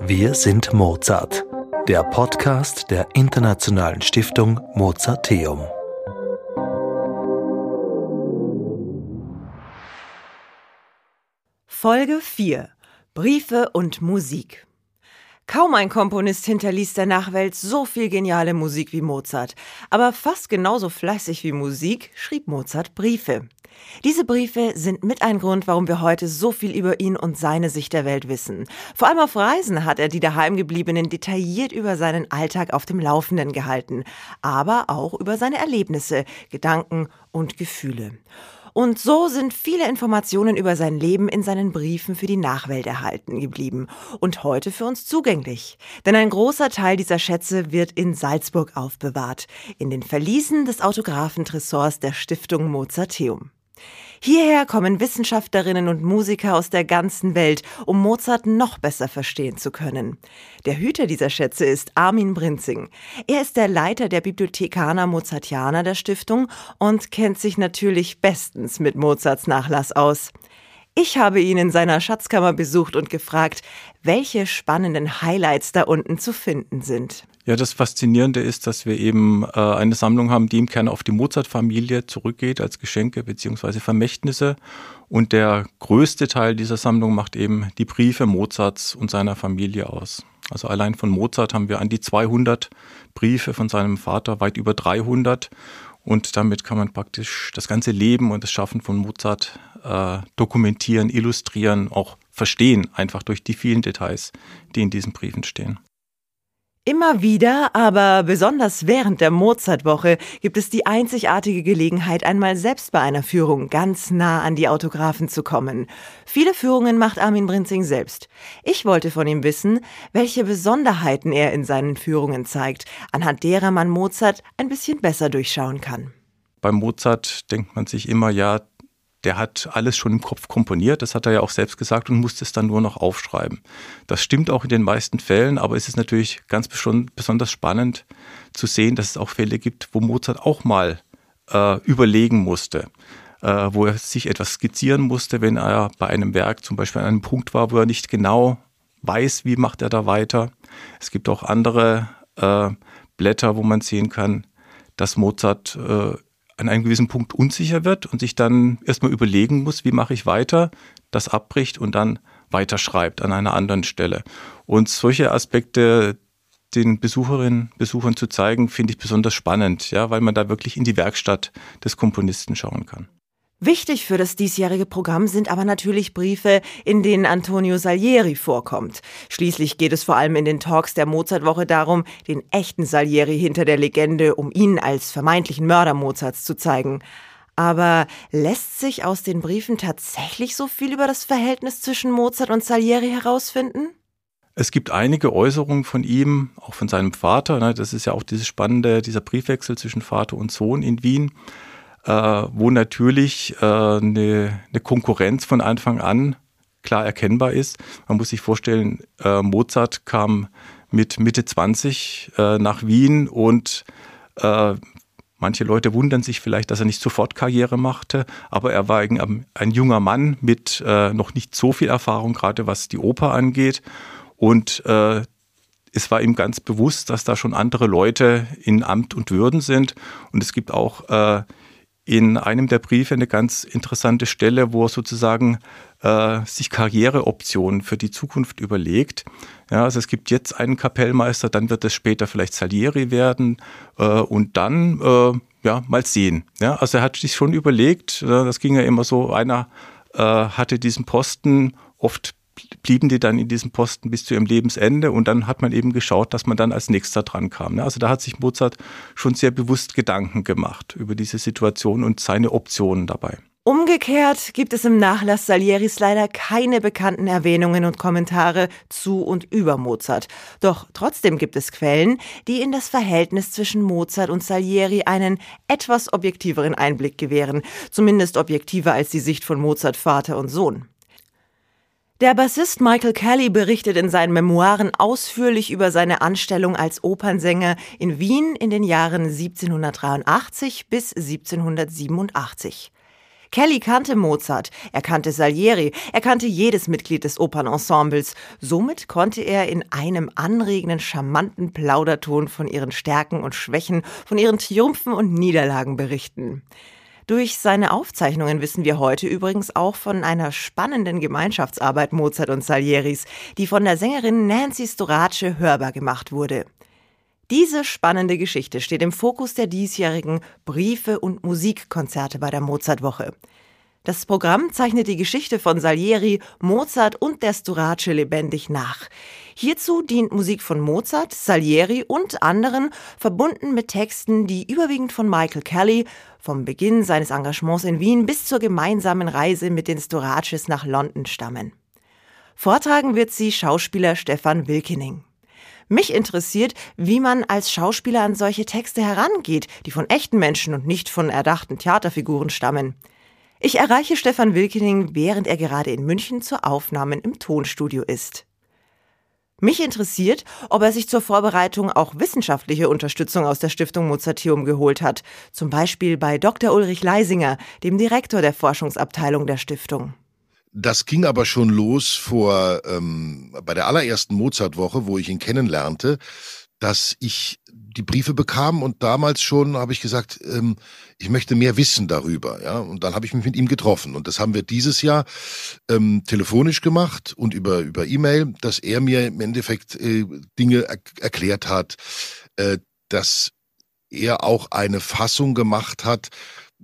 Wir sind Mozart, der Podcast der Internationalen Stiftung Mozarteum. Folge 4 Briefe und Musik Kaum ein Komponist hinterließ der Nachwelt so viel geniale Musik wie Mozart. Aber fast genauso fleißig wie Musik schrieb Mozart Briefe. Diese Briefe sind mit ein Grund, warum wir heute so viel über ihn und seine Sicht der Welt wissen. Vor allem auf Reisen hat er die daheimgebliebenen detailliert über seinen Alltag auf dem Laufenden gehalten, aber auch über seine Erlebnisse, Gedanken und Gefühle. Und so sind viele Informationen über sein Leben in seinen Briefen für die Nachwelt erhalten geblieben und heute für uns zugänglich. Denn ein großer Teil dieser Schätze wird in Salzburg aufbewahrt, in den Verliesen des Autographentresors der Stiftung Mozarteum. Hierher kommen Wissenschaftlerinnen und Musiker aus der ganzen Welt, um Mozart noch besser verstehen zu können. Der Hüter dieser Schätze ist Armin Brinzing. Er ist der Leiter der Bibliothekana Mozartiana der Stiftung und kennt sich natürlich bestens mit Mozarts Nachlass aus. Ich habe ihn in seiner Schatzkammer besucht und gefragt, welche spannenden Highlights da unten zu finden sind. Ja, das Faszinierende ist, dass wir eben äh, eine Sammlung haben, die im Kern auf die Mozart-Familie zurückgeht als Geschenke beziehungsweise Vermächtnisse. Und der größte Teil dieser Sammlung macht eben die Briefe Mozarts und seiner Familie aus. Also allein von Mozart haben wir an die 200 Briefe von seinem Vater, weit über 300. Und damit kann man praktisch das ganze Leben und das Schaffen von Mozart äh, dokumentieren, illustrieren, auch verstehen, einfach durch die vielen Details, die in diesen Briefen stehen. Immer wieder, aber besonders während der Mozartwoche gibt es die einzigartige Gelegenheit, einmal selbst bei einer Führung ganz nah an die Autographen zu kommen. Viele Führungen macht Armin Brinzing selbst. Ich wollte von ihm wissen, welche Besonderheiten er in seinen Führungen zeigt, anhand derer man Mozart ein bisschen besser durchschauen kann. Bei Mozart denkt man sich immer, ja, der hat alles schon im Kopf komponiert, das hat er ja auch selbst gesagt und musste es dann nur noch aufschreiben. Das stimmt auch in den meisten Fällen, aber es ist natürlich ganz besonders spannend zu sehen, dass es auch Fälle gibt, wo Mozart auch mal äh, überlegen musste, äh, wo er sich etwas skizzieren musste, wenn er bei einem Werk zum Beispiel an einem Punkt war, wo er nicht genau weiß, wie macht er da weiter. Es gibt auch andere äh, Blätter, wo man sehen kann, dass Mozart äh, an einem gewissen Punkt unsicher wird und sich dann erstmal überlegen muss, wie mache ich weiter, das abbricht und dann weiterschreibt an einer anderen Stelle. Und solche Aspekte den Besucherinnen, Besuchern zu zeigen, finde ich besonders spannend, ja, weil man da wirklich in die Werkstatt des Komponisten schauen kann. Wichtig für das diesjährige Programm sind aber natürlich Briefe, in denen Antonio Salieri vorkommt. Schließlich geht es vor allem in den Talks der Mozartwoche darum, den echten Salieri hinter der Legende, um ihn als vermeintlichen Mörder Mozarts zu zeigen. Aber lässt sich aus den Briefen tatsächlich so viel über das Verhältnis zwischen Mozart und Salieri herausfinden? Es gibt einige Äußerungen von ihm, auch von seinem Vater. Ne, das ist ja auch dieses spannende, dieser Briefwechsel zwischen Vater und Sohn in Wien äh, wo natürlich äh, eine, eine Konkurrenz von Anfang an klar erkennbar ist. Man muss sich vorstellen, äh, Mozart kam mit Mitte 20 äh, nach Wien und äh, manche Leute wundern sich vielleicht, dass er nicht sofort Karriere machte, aber er war ein, ein junger Mann mit äh, noch nicht so viel Erfahrung, gerade was die Oper angeht. Und äh, es war ihm ganz bewusst, dass da schon andere Leute in Amt und Würden sind. Und es gibt auch äh, in einem der Briefe eine ganz interessante Stelle, wo er sozusagen äh, sich Karriereoptionen für die Zukunft überlegt. Ja, also es gibt jetzt einen Kapellmeister, dann wird es später vielleicht Salieri werden äh, und dann äh, ja mal sehen. Ja, also er hat sich schon überlegt, äh, das ging ja immer so, einer äh, hatte diesen Posten oft blieben die dann in diesem Posten bis zu ihrem Lebensende und dann hat man eben geschaut, dass man dann als nächster dran kam. Ne? Also da hat sich Mozart schon sehr bewusst Gedanken gemacht über diese Situation und seine Optionen dabei. Umgekehrt gibt es im Nachlass Salieris leider keine bekannten Erwähnungen und Kommentare zu und über Mozart. Doch trotzdem gibt es Quellen, die in das Verhältnis zwischen Mozart und Salieri einen etwas objektiveren Einblick gewähren, zumindest objektiver als die Sicht von Mozart Vater und Sohn. Der Bassist Michael Kelly berichtet in seinen Memoiren ausführlich über seine Anstellung als Opernsänger in Wien in den Jahren 1783 bis 1787. Kelly kannte Mozart, er kannte Salieri, er kannte jedes Mitglied des Opernensembles. Somit konnte er in einem anregenden, charmanten Plauderton von ihren Stärken und Schwächen, von ihren Triumphen und Niederlagen berichten. Durch seine Aufzeichnungen wissen wir heute übrigens auch von einer spannenden Gemeinschaftsarbeit Mozart und Salieris, die von der Sängerin Nancy Storace hörbar gemacht wurde. Diese spannende Geschichte steht im Fokus der diesjährigen Briefe und Musikkonzerte bei der Mozartwoche. Das Programm zeichnet die Geschichte von Salieri, Mozart und der Storace lebendig nach. Hierzu dient Musik von Mozart, Salieri und anderen, verbunden mit Texten, die überwiegend von Michael Kelly, vom Beginn seines Engagements in Wien bis zur gemeinsamen Reise mit den Storaces nach London stammen. Vortragen wird sie Schauspieler Stefan Wilkening. Mich interessiert, wie man als Schauspieler an solche Texte herangeht, die von echten Menschen und nicht von erdachten Theaterfiguren stammen. Ich erreiche Stefan Wilkening, während er gerade in München zur Aufnahmen im Tonstudio ist. Mich interessiert, ob er sich zur Vorbereitung auch wissenschaftliche Unterstützung aus der Stiftung Mozarteum geholt hat, zum Beispiel bei Dr. Ulrich Leisinger, dem Direktor der Forschungsabteilung der Stiftung. Das ging aber schon los vor ähm, bei der allerersten Mozart-Woche, wo ich ihn kennenlernte, dass ich die Briefe bekam und damals schon habe ich gesagt, ähm, ich möchte mehr wissen darüber, ja. Und dann habe ich mich mit ihm getroffen und das haben wir dieses Jahr ähm, telefonisch gemacht und über über E-Mail, dass er mir im Endeffekt äh, Dinge er erklärt hat, äh, dass er auch eine Fassung gemacht hat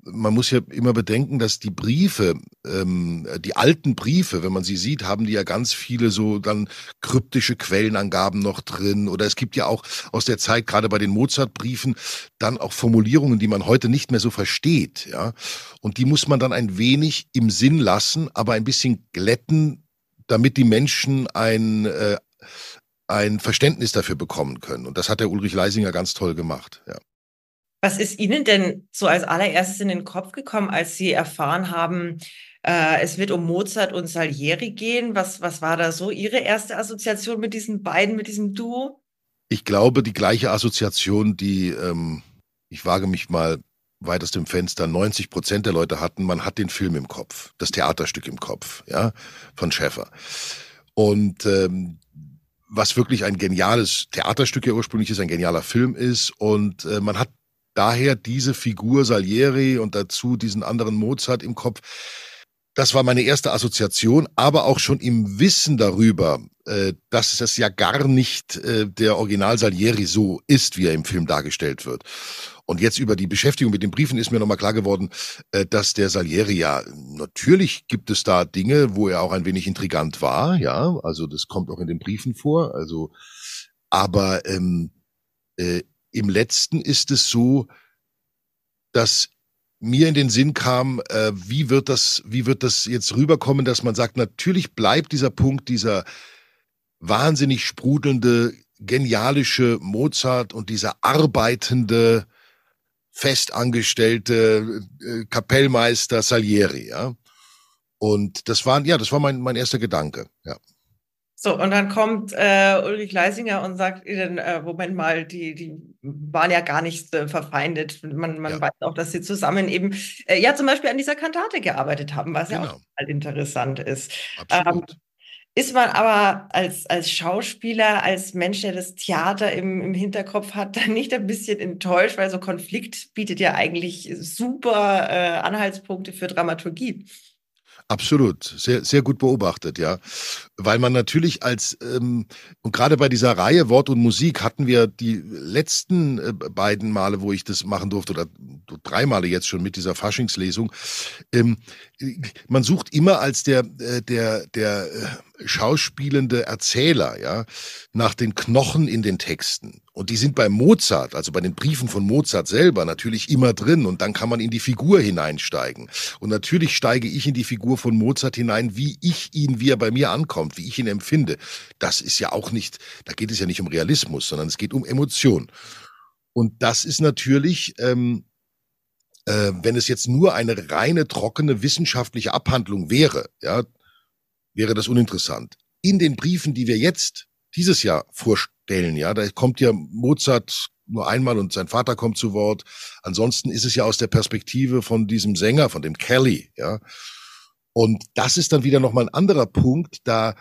man muss ja immer bedenken, dass die Briefe, ähm, die alten Briefe, wenn man sie sieht, haben die ja ganz viele so dann kryptische Quellenangaben noch drin. Oder es gibt ja auch aus der Zeit, gerade bei den Mozart-Briefen, dann auch Formulierungen, die man heute nicht mehr so versteht. Ja? Und die muss man dann ein wenig im Sinn lassen, aber ein bisschen glätten, damit die Menschen ein, äh, ein Verständnis dafür bekommen können. Und das hat der Ulrich Leisinger ganz toll gemacht. Ja. Was ist Ihnen denn so als allererstes in den Kopf gekommen, als Sie erfahren haben, äh, es wird um Mozart und Salieri gehen? Was, was war da so Ihre erste Assoziation mit diesen beiden, mit diesem Duo? Ich glaube, die gleiche Assoziation, die, ähm, ich wage mich mal weit aus dem Fenster, 90 Prozent der Leute hatten, man hat den Film im Kopf, das Theaterstück im Kopf, ja, von Schäffer. Und ähm, was wirklich ein geniales Theaterstück ja ursprünglich ist, ein genialer Film ist. Und äh, man hat daher diese Figur Salieri und dazu diesen anderen Mozart im Kopf. Das war meine erste Assoziation, aber auch schon im Wissen darüber, äh, dass es ja gar nicht äh, der Original Salieri so ist, wie er im Film dargestellt wird. Und jetzt über die Beschäftigung mit den Briefen ist mir nochmal klar geworden, äh, dass der Salieri ja, natürlich gibt es da Dinge, wo er auch ein wenig intrigant war, ja, also das kommt auch in den Briefen vor, also, aber ähm, äh, im letzten ist es so, dass mir in den Sinn kam, äh, wie wird das, wie wird das jetzt rüberkommen, dass man sagt, natürlich bleibt dieser Punkt, dieser wahnsinnig sprudelnde, genialische Mozart und dieser arbeitende, festangestellte äh, Kapellmeister Salieri, ja. Und das war, ja, das war mein, mein erster Gedanke, ja. So, und dann kommt äh, Ulrich Leisinger und sagt ihnen, äh, Moment mal, die, die waren ja gar nicht äh, verfeindet. Man, man ja. weiß auch, dass sie zusammen eben, äh, ja, zum Beispiel an dieser Kantate gearbeitet haben, was genau. ja auch halt interessant ist. Absolut. Ähm, ist man aber als, als Schauspieler, als Mensch, der das Theater im, im Hinterkopf hat, dann nicht ein bisschen enttäuscht, weil so Konflikt bietet ja eigentlich super äh, Anhaltspunkte für Dramaturgie. Absolut, sehr, sehr gut beobachtet, ja. Weil man natürlich als, ähm, und gerade bei dieser Reihe Wort und Musik hatten wir die letzten äh, beiden Male, wo ich das machen durfte, oder drei Male jetzt schon mit dieser Faschingslesung, ähm, man sucht immer als der, äh, der, der äh, schauspielende Erzähler, ja, nach den Knochen in den Texten. Und die sind bei Mozart, also bei den Briefen von Mozart selber, natürlich immer drin. Und dann kann man in die Figur hineinsteigen. Und natürlich steige ich in die Figur von Mozart hinein, wie ich ihn, wie er bei mir ankommt, wie ich ihn empfinde. Das ist ja auch nicht, da geht es ja nicht um Realismus, sondern es geht um Emotion. Und das ist natürlich, ähm, äh, wenn es jetzt nur eine reine, trockene wissenschaftliche Abhandlung wäre, ja, wäre das uninteressant. In den Briefen, die wir jetzt dieses Jahr vorstellen, ja, da kommt ja Mozart nur einmal und sein Vater kommt zu Wort. Ansonsten ist es ja aus der Perspektive von diesem Sänger, von dem Kelly, ja. Und das ist dann wieder nochmal ein anderer Punkt, da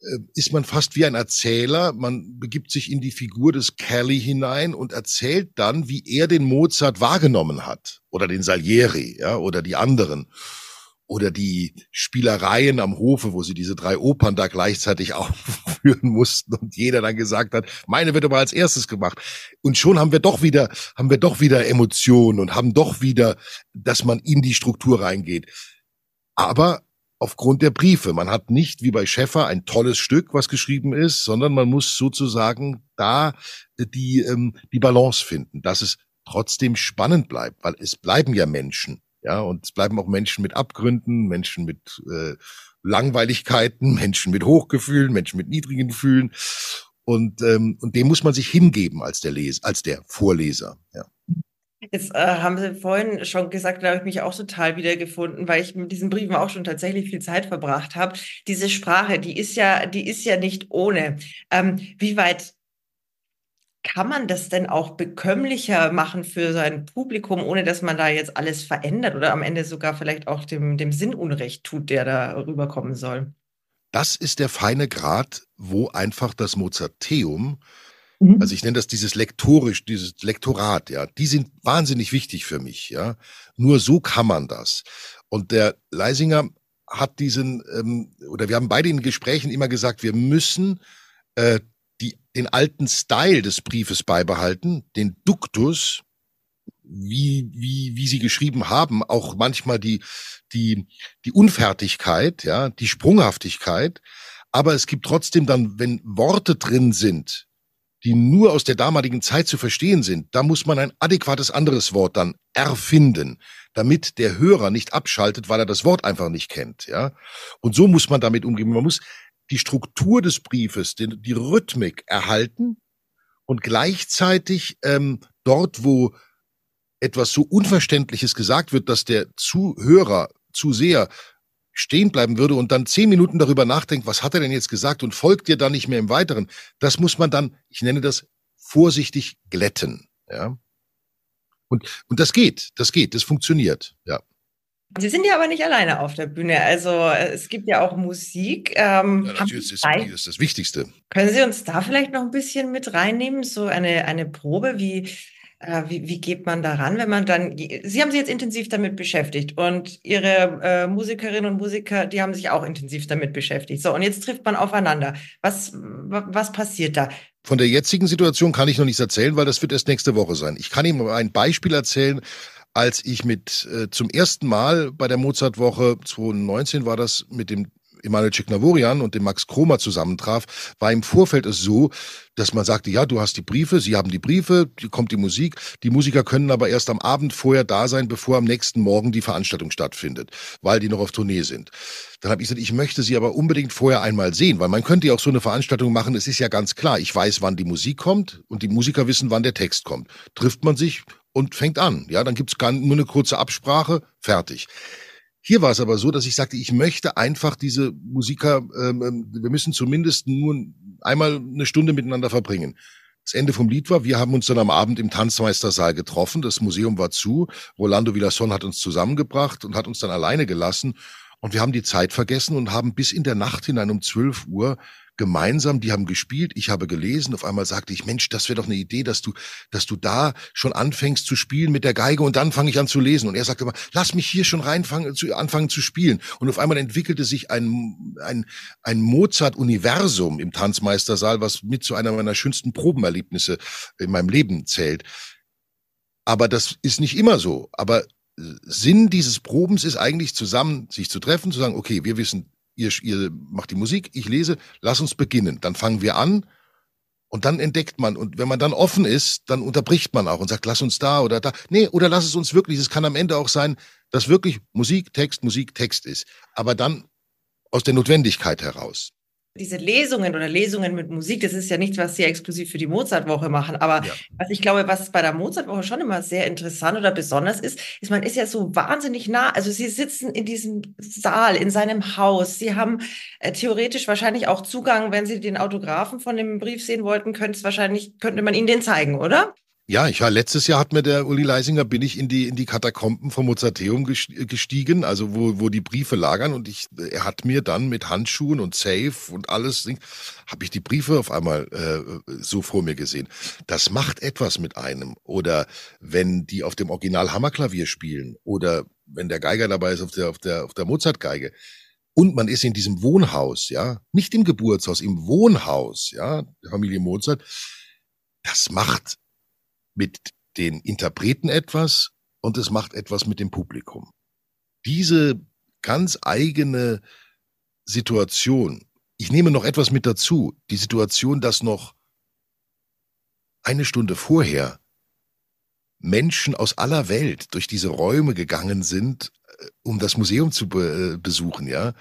äh, ist man fast wie ein Erzähler. Man begibt sich in die Figur des Kelly hinein und erzählt dann, wie er den Mozart wahrgenommen hat. Oder den Salieri, ja, oder die anderen oder die Spielereien am Hofe, wo sie diese drei Opern da gleichzeitig aufführen mussten und jeder dann gesagt hat, meine wird aber als erstes gemacht. Und schon haben wir doch wieder, haben wir doch wieder Emotionen und haben doch wieder, dass man in die Struktur reingeht. Aber aufgrund der Briefe. Man hat nicht wie bei Schäffer ein tolles Stück, was geschrieben ist, sondern man muss sozusagen da die, ähm, die Balance finden, dass es trotzdem spannend bleibt, weil es bleiben ja Menschen. Ja, und es bleiben auch Menschen mit Abgründen, Menschen mit äh, Langweiligkeiten, Menschen mit Hochgefühlen, Menschen mit niedrigen Gefühlen. Und, ähm, und dem muss man sich hingeben als der Leser, als der Vorleser. Ja. Jetzt äh, haben Sie vorhin schon gesagt, da habe ich mich auch total wiedergefunden, weil ich mit diesen Briefen auch schon tatsächlich viel Zeit verbracht habe. Diese Sprache, die ist ja, die ist ja nicht ohne. Ähm, wie weit kann man das denn auch bekömmlicher machen für sein Publikum, ohne dass man da jetzt alles verändert oder am Ende sogar vielleicht auch dem, dem Sinn Unrecht tut, der da rüberkommen soll? Das ist der feine Grad, wo einfach das Mozarteum, mhm. also ich nenne das dieses lektorisch, dieses Lektorat, ja, die sind wahnsinnig wichtig für mich, ja. Nur so kann man das. Und der Leisinger hat diesen, ähm, oder wir haben beide in Gesprächen immer gesagt, wir müssen äh, die, den alten Style des Briefes beibehalten, den Duktus, wie, wie, wie sie geschrieben haben, auch manchmal die, die, die Unfertigkeit, ja, die Sprunghaftigkeit. Aber es gibt trotzdem dann, wenn Worte drin sind, die nur aus der damaligen Zeit zu verstehen sind, da muss man ein adäquates anderes Wort dann erfinden, damit der Hörer nicht abschaltet, weil er das Wort einfach nicht kennt, ja. Und so muss man damit umgehen. Man muss die Struktur des Briefes, die, die Rhythmik erhalten und gleichzeitig ähm, dort, wo etwas so Unverständliches gesagt wird, dass der Zuhörer, Zuseher stehen bleiben würde und dann zehn Minuten darüber nachdenkt, was hat er denn jetzt gesagt und folgt dir dann nicht mehr im Weiteren. Das muss man dann, ich nenne das vorsichtig glätten, ja. Und, und das geht, das geht, das funktioniert, ja. Sie sind ja aber nicht alleine auf der Bühne. Also äh, es gibt ja auch Musik. Ähm, ja, natürlich ist das, ist das Wichtigste. Können Sie uns da vielleicht noch ein bisschen mit reinnehmen? So eine, eine Probe, wie, äh, wie, wie geht man daran, wenn man dann. Sie haben sich jetzt intensiv damit beschäftigt und Ihre äh, Musikerinnen und Musiker, die haben sich auch intensiv damit beschäftigt. So, und jetzt trifft man aufeinander. Was, was passiert da? Von der jetzigen Situation kann ich noch nichts erzählen, weil das wird erst nächste Woche sein. Ich kann Ihnen ein Beispiel erzählen als ich mit äh, zum ersten Mal bei der Mozartwoche 2019 war das mit dem Emanuel Cicnavorian und dem Max Kromer zusammentraf, war im Vorfeld es so, dass man sagte, ja, du hast die Briefe, sie haben die Briefe, die kommt die Musik. Die Musiker können aber erst am Abend vorher da sein, bevor am nächsten Morgen die Veranstaltung stattfindet, weil die noch auf Tournee sind. Dann habe ich gesagt, ich möchte sie aber unbedingt vorher einmal sehen, weil man könnte ja auch so eine Veranstaltung machen. Es ist ja ganz klar, ich weiß, wann die Musik kommt und die Musiker wissen, wann der Text kommt. Trifft man sich und fängt an. Ja, dann gibt's gar nur eine kurze Absprache, fertig. Hier war es aber so, dass ich sagte, ich möchte einfach diese Musiker, ähm, ähm, wir müssen zumindest nur einmal eine Stunde miteinander verbringen. Das Ende vom Lied war, wir haben uns dann am Abend im Tanzmeistersaal getroffen, das Museum war zu, Rolando Villasson hat uns zusammengebracht und hat uns dann alleine gelassen und wir haben die Zeit vergessen und haben bis in der Nacht hinein um 12 Uhr gemeinsam, die haben gespielt, ich habe gelesen, auf einmal sagte ich, Mensch, das wäre doch eine Idee, dass du, dass du da schon anfängst zu spielen mit der Geige und dann fange ich an zu lesen. Und er sagte immer, lass mich hier schon reinfangen, zu, anfangen zu spielen. Und auf einmal entwickelte sich ein, ein, ein Mozart-Universum im Tanzmeistersaal, was mit zu einer meiner schönsten Probenerlebnisse in meinem Leben zählt. Aber das ist nicht immer so. Aber Sinn dieses Probens ist eigentlich zusammen sich zu treffen, zu sagen, okay, wir wissen, ihr, ihr macht die Musik, ich lese, lass uns beginnen. Dann fangen wir an und dann entdeckt man. Und wenn man dann offen ist, dann unterbricht man auch und sagt, lass uns da oder da. Nee, oder lass es uns wirklich. Es kann am Ende auch sein, dass wirklich Musik, Text, Musik, Text ist. Aber dann aus der Notwendigkeit heraus diese Lesungen oder Lesungen mit Musik, das ist ja nichts, was Sie exklusiv für die Mozartwoche machen. Aber ja. was ich glaube, was bei der Mozartwoche schon immer sehr interessant oder besonders ist, ist, man ist ja so wahnsinnig nah. Also Sie sitzen in diesem Saal, in seinem Haus. Sie haben äh, theoretisch wahrscheinlich auch Zugang, wenn Sie den Autografen von dem Brief sehen wollten, könnte es wahrscheinlich, könnte man Ihnen den zeigen, oder? Ja, ich war letztes Jahr hat mir der Uli Leisinger bin ich in die in die Katakomben vom Mozarteum gestiegen, also wo wo die Briefe lagern und ich er hat mir dann mit Handschuhen und Safe und alles habe ich die Briefe auf einmal äh, so vor mir gesehen. Das macht etwas mit einem oder wenn die auf dem Original Hammerklavier spielen oder wenn der Geiger dabei ist auf der auf der auf der Mozartgeige und man ist in diesem Wohnhaus, ja, nicht im Geburtshaus, im Wohnhaus, ja, der Familie Mozart. Das macht mit den Interpreten etwas und es macht etwas mit dem Publikum. Diese ganz eigene Situation, ich nehme noch etwas mit dazu, die Situation, dass noch eine Stunde vorher Menschen aus aller Welt durch diese Räume gegangen sind, äh, um das Museum zu be äh, besuchen, ja,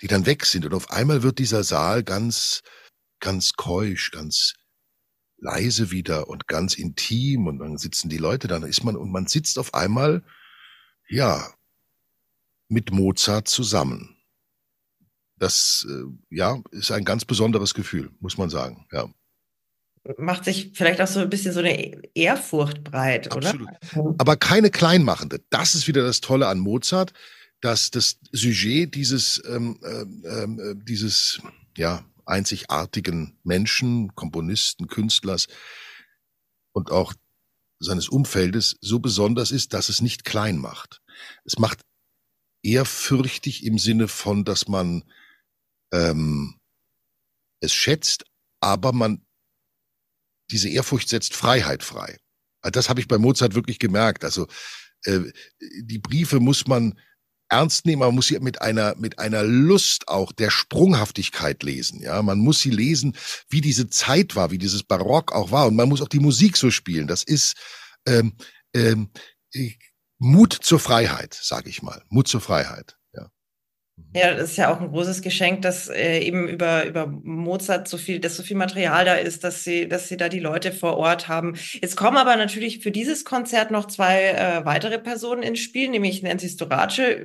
die dann weg sind und auf einmal wird dieser Saal ganz, ganz keusch, ganz leise wieder und ganz intim und dann sitzen die Leute da, dann ist man und man sitzt auf einmal, ja, mit Mozart zusammen. Das, äh, ja, ist ein ganz besonderes Gefühl, muss man sagen, ja. Macht sich vielleicht auch so ein bisschen so eine Ehrfurcht breit, Absolut. oder? Aber keine kleinmachende. Das ist wieder das Tolle an Mozart, dass das Sujet dieses, ähm, ähm, äh, dieses, ja, einzigartigen Menschen, Komponisten, Künstlers und auch seines Umfeldes so besonders ist, dass es nicht klein macht. Es macht ehrfürchtig im Sinne von, dass man ähm, es schätzt, aber man diese Ehrfurcht setzt Freiheit frei. Das habe ich bei Mozart wirklich gemerkt. Also äh, die Briefe muss man ernst nehmen, man muss sie mit einer, mit einer Lust auch der Sprunghaftigkeit lesen. Ja, man muss sie lesen, wie diese Zeit war, wie dieses Barock auch war. Und man muss auch die Musik so spielen. Das ist ähm, ähm, Mut zur Freiheit, sage ich mal. Mut zur Freiheit. Ja, das ist ja auch ein großes Geschenk, dass äh, eben über, über Mozart so viel, dass so viel Material da ist, dass sie, dass sie da die Leute vor Ort haben. Jetzt kommen aber natürlich für dieses Konzert noch zwei äh, weitere Personen ins Spiel, nämlich Nancy Storace,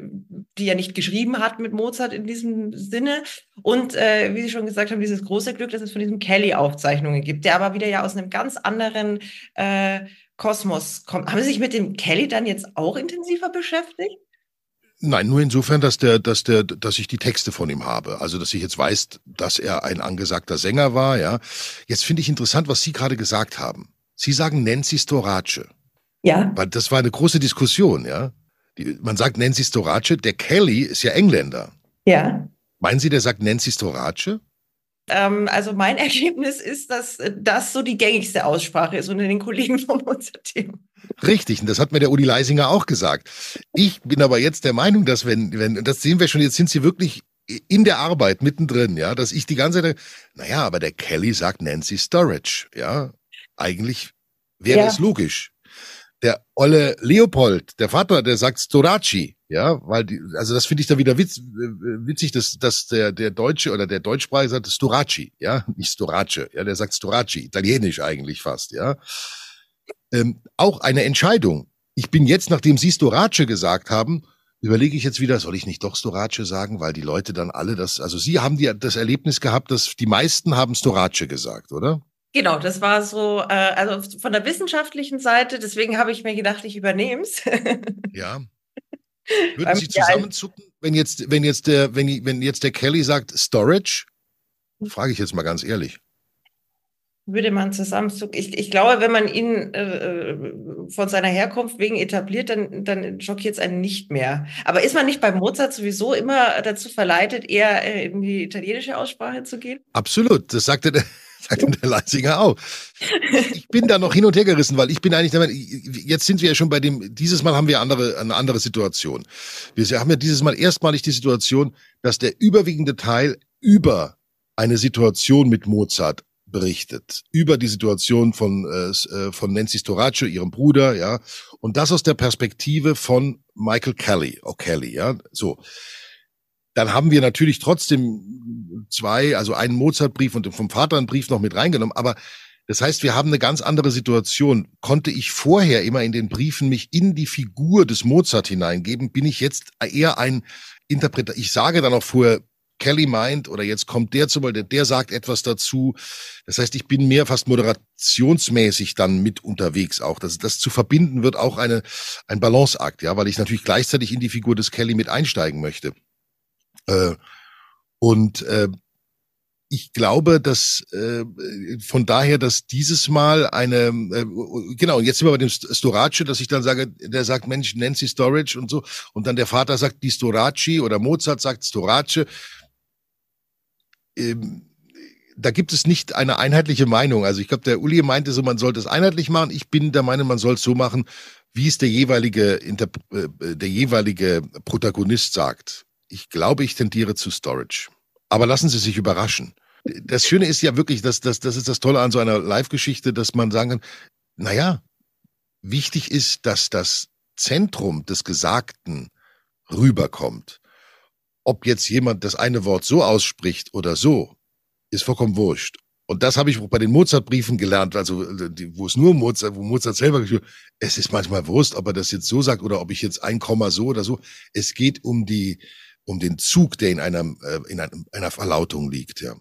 die ja nicht geschrieben hat mit Mozart in diesem Sinne. Und äh, wie Sie schon gesagt haben, dieses große Glück, dass es von diesem Kelly Aufzeichnungen gibt, der aber wieder ja aus einem ganz anderen äh, Kosmos kommt. Haben Sie sich mit dem Kelly dann jetzt auch intensiver beschäftigt? Nein, nur insofern, dass der, dass der, dass ich die Texte von ihm habe. Also, dass ich jetzt weiß, dass er ein angesagter Sänger war, ja. Jetzt finde ich interessant, was Sie gerade gesagt haben. Sie sagen Nancy Storace. Ja. Weil das war eine große Diskussion, ja. Die, man sagt Nancy Storace, der Kelly ist ja Engländer. Ja. Meinen Sie, der sagt Nancy Storace? Ähm, also mein Ergebnis ist, dass das so die gängigste Aussprache ist unter den Kollegen vom Unterteam. Richtig, und das hat mir der Uli Leisinger auch gesagt. Ich bin aber jetzt der Meinung, dass wenn, wenn, das sehen wir schon, jetzt sind sie wirklich in der Arbeit mittendrin, ja, dass ich die ganze Zeit, naja, aber der Kelly sagt Nancy Storage, ja. Eigentlich wäre ja. es logisch. Der olle Leopold, der Vater, der sagt Storaci, ja, weil die, also das finde ich da wieder witz, witzig, dass, dass der, der Deutsche oder der Deutschsprachige sagt Storaci, ja, nicht Storace, ja, der sagt Storaci, italienisch eigentlich fast, ja ähm, auch eine Entscheidung. Ich bin jetzt, nachdem Sie Storace gesagt haben, überlege ich jetzt wieder, soll ich nicht doch Storace sagen, weil die Leute dann alle das, also Sie haben die, das Erlebnis gehabt, dass die meisten haben Storace gesagt, oder? Genau, das war so, äh, also von der wissenschaftlichen Seite, deswegen habe ich mir gedacht, ich übernehme es. ja. Würden Sie zusammenzucken, wenn jetzt, wenn jetzt der, wenn, wenn jetzt der Kelly sagt Storage? Frage ich jetzt mal ganz ehrlich würde man zusammenzucken. Ich, ich glaube, wenn man ihn äh, äh, von seiner Herkunft wegen etabliert, dann, dann schockiert es einen nicht mehr. Aber ist man nicht bei Mozart sowieso immer dazu verleitet, eher äh, in die italienische Aussprache zu gehen? Absolut, das sagte der, sagte der Leisinger auch. Ich bin da noch hin und her gerissen, weil ich bin eigentlich jetzt sind wir ja schon bei dem, dieses Mal haben wir andere, eine andere Situation. Wir haben ja dieses Mal erstmalig die Situation, dass der überwiegende Teil über eine Situation mit Mozart berichtet über die Situation von äh, äh von Nancy Storace, ihrem Bruder, ja, und das aus der Perspektive von Michael Kelly, O'Kelly, ja, so. Dann haben wir natürlich trotzdem zwei, also einen Mozart-Brief und vom Vater einen Brief noch mit reingenommen, aber das heißt, wir haben eine ganz andere Situation. Konnte ich vorher immer in den Briefen mich in die Figur des Mozart hineingeben, bin ich jetzt eher ein Interpreter. Ich sage dann auch vorher, Kelly meint oder jetzt kommt der zu, weil der, sagt etwas dazu. Das heißt, ich bin mehr fast moderationsmäßig dann mit unterwegs auch. Das, das zu verbinden wird auch eine, ein Balanceakt, ja, weil ich natürlich gleichzeitig in die Figur des Kelly mit einsteigen möchte. Äh, und äh, ich glaube, dass äh, von daher, dass dieses Mal eine, äh, genau, und jetzt sind wir bei dem Storace, dass ich dann sage, der sagt, Mensch, Nancy Storage und so, und dann der Vater sagt die Storaci oder Mozart sagt Storace. Ähm, da gibt es nicht eine einheitliche Meinung. Also ich glaube, der Uli meinte so, man sollte es einheitlich machen. Ich bin der Meinung, man soll es so machen, wie es der jeweilige, Interp äh, der jeweilige Protagonist sagt. Ich glaube, ich tendiere zu Storage. Aber lassen Sie sich überraschen das Schöne ist ja wirklich, dass, dass das ist das Tolle an so einer Live-Geschichte, dass man sagen kann, naja, wichtig ist, dass das Zentrum des Gesagten rüberkommt. Ob jetzt jemand das eine Wort so ausspricht oder so, ist vollkommen wurscht. Und das habe ich bei den Mozart-Briefen gelernt, also wo es nur Mozart, wo Mozart selber geschrieben es ist manchmal wurscht, ob er das jetzt so sagt oder ob ich jetzt ein Komma so oder so. Es geht um die, um den Zug, der in einer, äh, in einer Verlautung liegt, ja.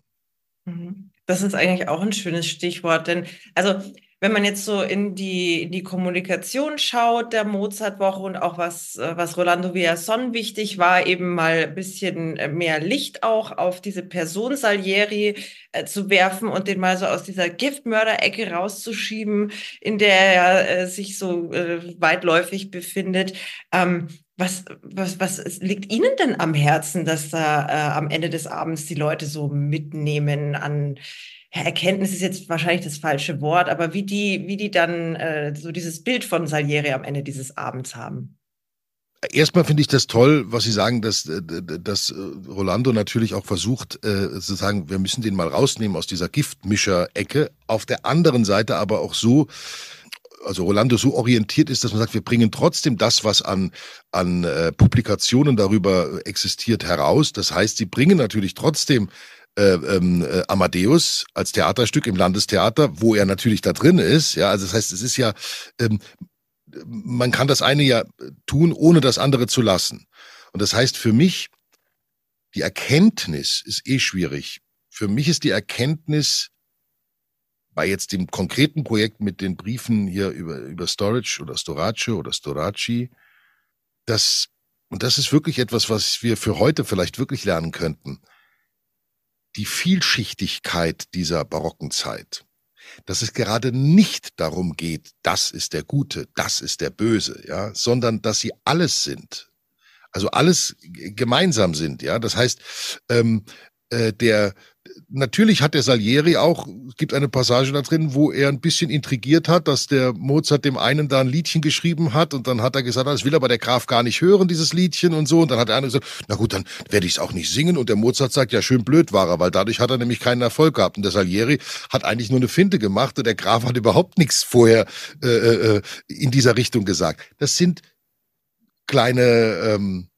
Mhm. Das ist eigentlich auch ein schönes Stichwort, denn also wenn man jetzt so in die, in die Kommunikation schaut der Mozartwoche und auch was, äh, was Rolando Villason wichtig war, eben mal ein bisschen äh, mehr Licht auch auf diese Person Salieri äh, zu werfen und den mal so aus dieser Giftmörderecke rauszuschieben, in der er äh, sich so äh, weitläufig befindet. Ähm, was, was, was liegt Ihnen denn am Herzen, dass da äh, am Ende des Abends die Leute so mitnehmen an ja, Erkenntnis ist jetzt wahrscheinlich das falsche Wort, aber wie die, wie die dann äh, so dieses Bild von Salieri am Ende dieses Abends haben? Erstmal finde ich das toll, was Sie sagen, dass, äh, dass äh, Rolando natürlich auch versucht, äh, zu sagen, wir müssen den mal rausnehmen aus dieser Giftmischer-Ecke. Auf der anderen Seite aber auch so, also Rolando so orientiert ist, dass man sagt, wir bringen trotzdem das, was an, an äh, Publikationen darüber existiert, heraus. Das heißt, sie bringen natürlich trotzdem äh, ähm, äh, Amadeus als Theaterstück im Landestheater, wo er natürlich da drin ist. Ja, also das heißt, es ist ja, ähm, man kann das eine ja tun, ohne das andere zu lassen. Und das heißt für mich, die Erkenntnis ist eh schwierig. Für mich ist die Erkenntnis, bei jetzt dem konkreten Projekt mit den Briefen hier über, über Storage oder Storace oder Storaci, das, und das ist wirklich etwas, was wir für heute vielleicht wirklich lernen könnten. Die Vielschichtigkeit dieser barocken Zeit. Dass es gerade nicht darum geht, das ist der Gute, das ist der Böse, ja, sondern dass sie alles sind. Also alles gemeinsam sind, ja. Das heißt, ähm, äh, der natürlich hat der Salieri auch, es gibt eine Passage da drin, wo er ein bisschen intrigiert hat, dass der Mozart dem einen da ein Liedchen geschrieben hat und dann hat er gesagt, das will aber der Graf gar nicht hören, dieses Liedchen und so. Und dann hat der andere gesagt, na gut, dann werde ich es auch nicht singen. Und der Mozart sagt, ja, schön blöd war er, weil dadurch hat er nämlich keinen Erfolg gehabt. Und der Salieri hat eigentlich nur eine Finte gemacht und der Graf hat überhaupt nichts vorher äh, äh, äh in dieser Richtung gesagt. Das sind kleine ähm,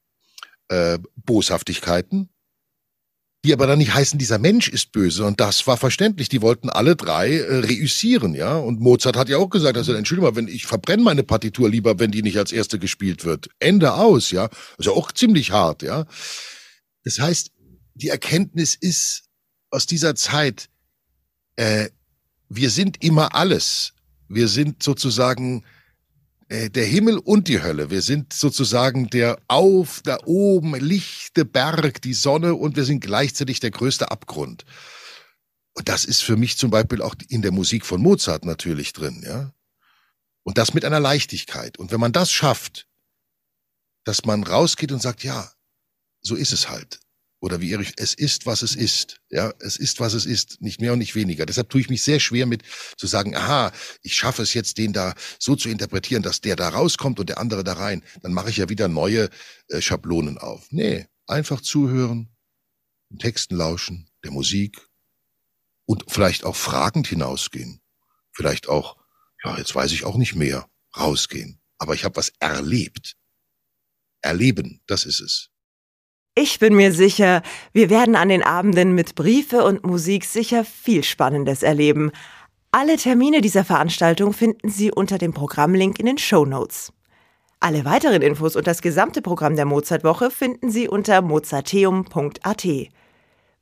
äh, Boshaftigkeiten, die aber dann nicht heißen, dieser Mensch ist böse. Und das war verständlich. Die wollten alle drei äh, reüssieren, ja. Und Mozart hat ja auch gesagt, also entschuldige mal, wenn ich verbrenne meine Partitur lieber, wenn die nicht als erste gespielt wird. Ende aus, ja. Also auch ziemlich hart, ja. Das heißt, die Erkenntnis ist aus dieser Zeit, äh, wir sind immer alles. Wir sind sozusagen der Himmel und die Hölle. Wir sind sozusagen der auf, da oben, lichte Berg, die Sonne und wir sind gleichzeitig der größte Abgrund. Und das ist für mich zum Beispiel auch in der Musik von Mozart natürlich drin, ja. Und das mit einer Leichtigkeit. Und wenn man das schafft, dass man rausgeht und sagt, ja, so ist es halt oder wie Erich, es ist, was es ist. Ja, es ist, was es ist, nicht mehr und nicht weniger. Deshalb tue ich mich sehr schwer mit zu sagen, aha, ich schaffe es jetzt, den da so zu interpretieren, dass der da rauskommt und der andere da rein. Dann mache ich ja wieder neue äh, Schablonen auf. Nee, einfach zuhören, Texten lauschen, der Musik und vielleicht auch fragend hinausgehen. Vielleicht auch, ja, jetzt weiß ich auch nicht mehr, rausgehen. Aber ich habe was erlebt. Erleben, das ist es. Ich bin mir sicher, wir werden an den Abenden mit Briefe und Musik sicher viel Spannendes erleben. Alle Termine dieser Veranstaltung finden Sie unter dem Programmlink in den Show Notes. Alle weiteren Infos und das gesamte Programm der Mozartwoche finden Sie unter mozarteum.at.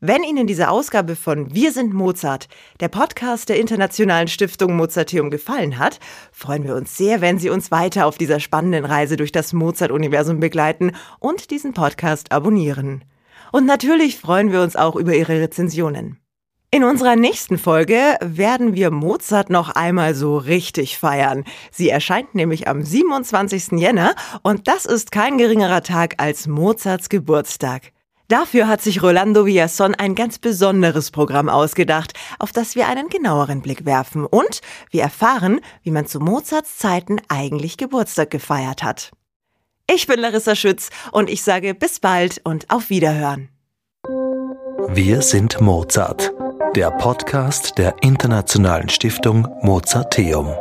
Wenn Ihnen diese Ausgabe von Wir sind Mozart, der Podcast der Internationalen Stiftung Mozarteum gefallen hat, freuen wir uns sehr, wenn Sie uns weiter auf dieser spannenden Reise durch das Mozart-Universum begleiten und diesen Podcast abonnieren. Und natürlich freuen wir uns auch über Ihre Rezensionen. In unserer nächsten Folge werden wir Mozart noch einmal so richtig feiern. Sie erscheint nämlich am 27. Jänner und das ist kein geringerer Tag als Mozarts Geburtstag. Dafür hat sich Rolando Villason ein ganz besonderes Programm ausgedacht, auf das wir einen genaueren Blick werfen und wir erfahren, wie man zu Mozarts Zeiten eigentlich Geburtstag gefeiert hat. Ich bin Larissa Schütz und ich sage bis bald und auf Wiederhören. Wir sind Mozart, der Podcast der Internationalen Stiftung Mozarteum.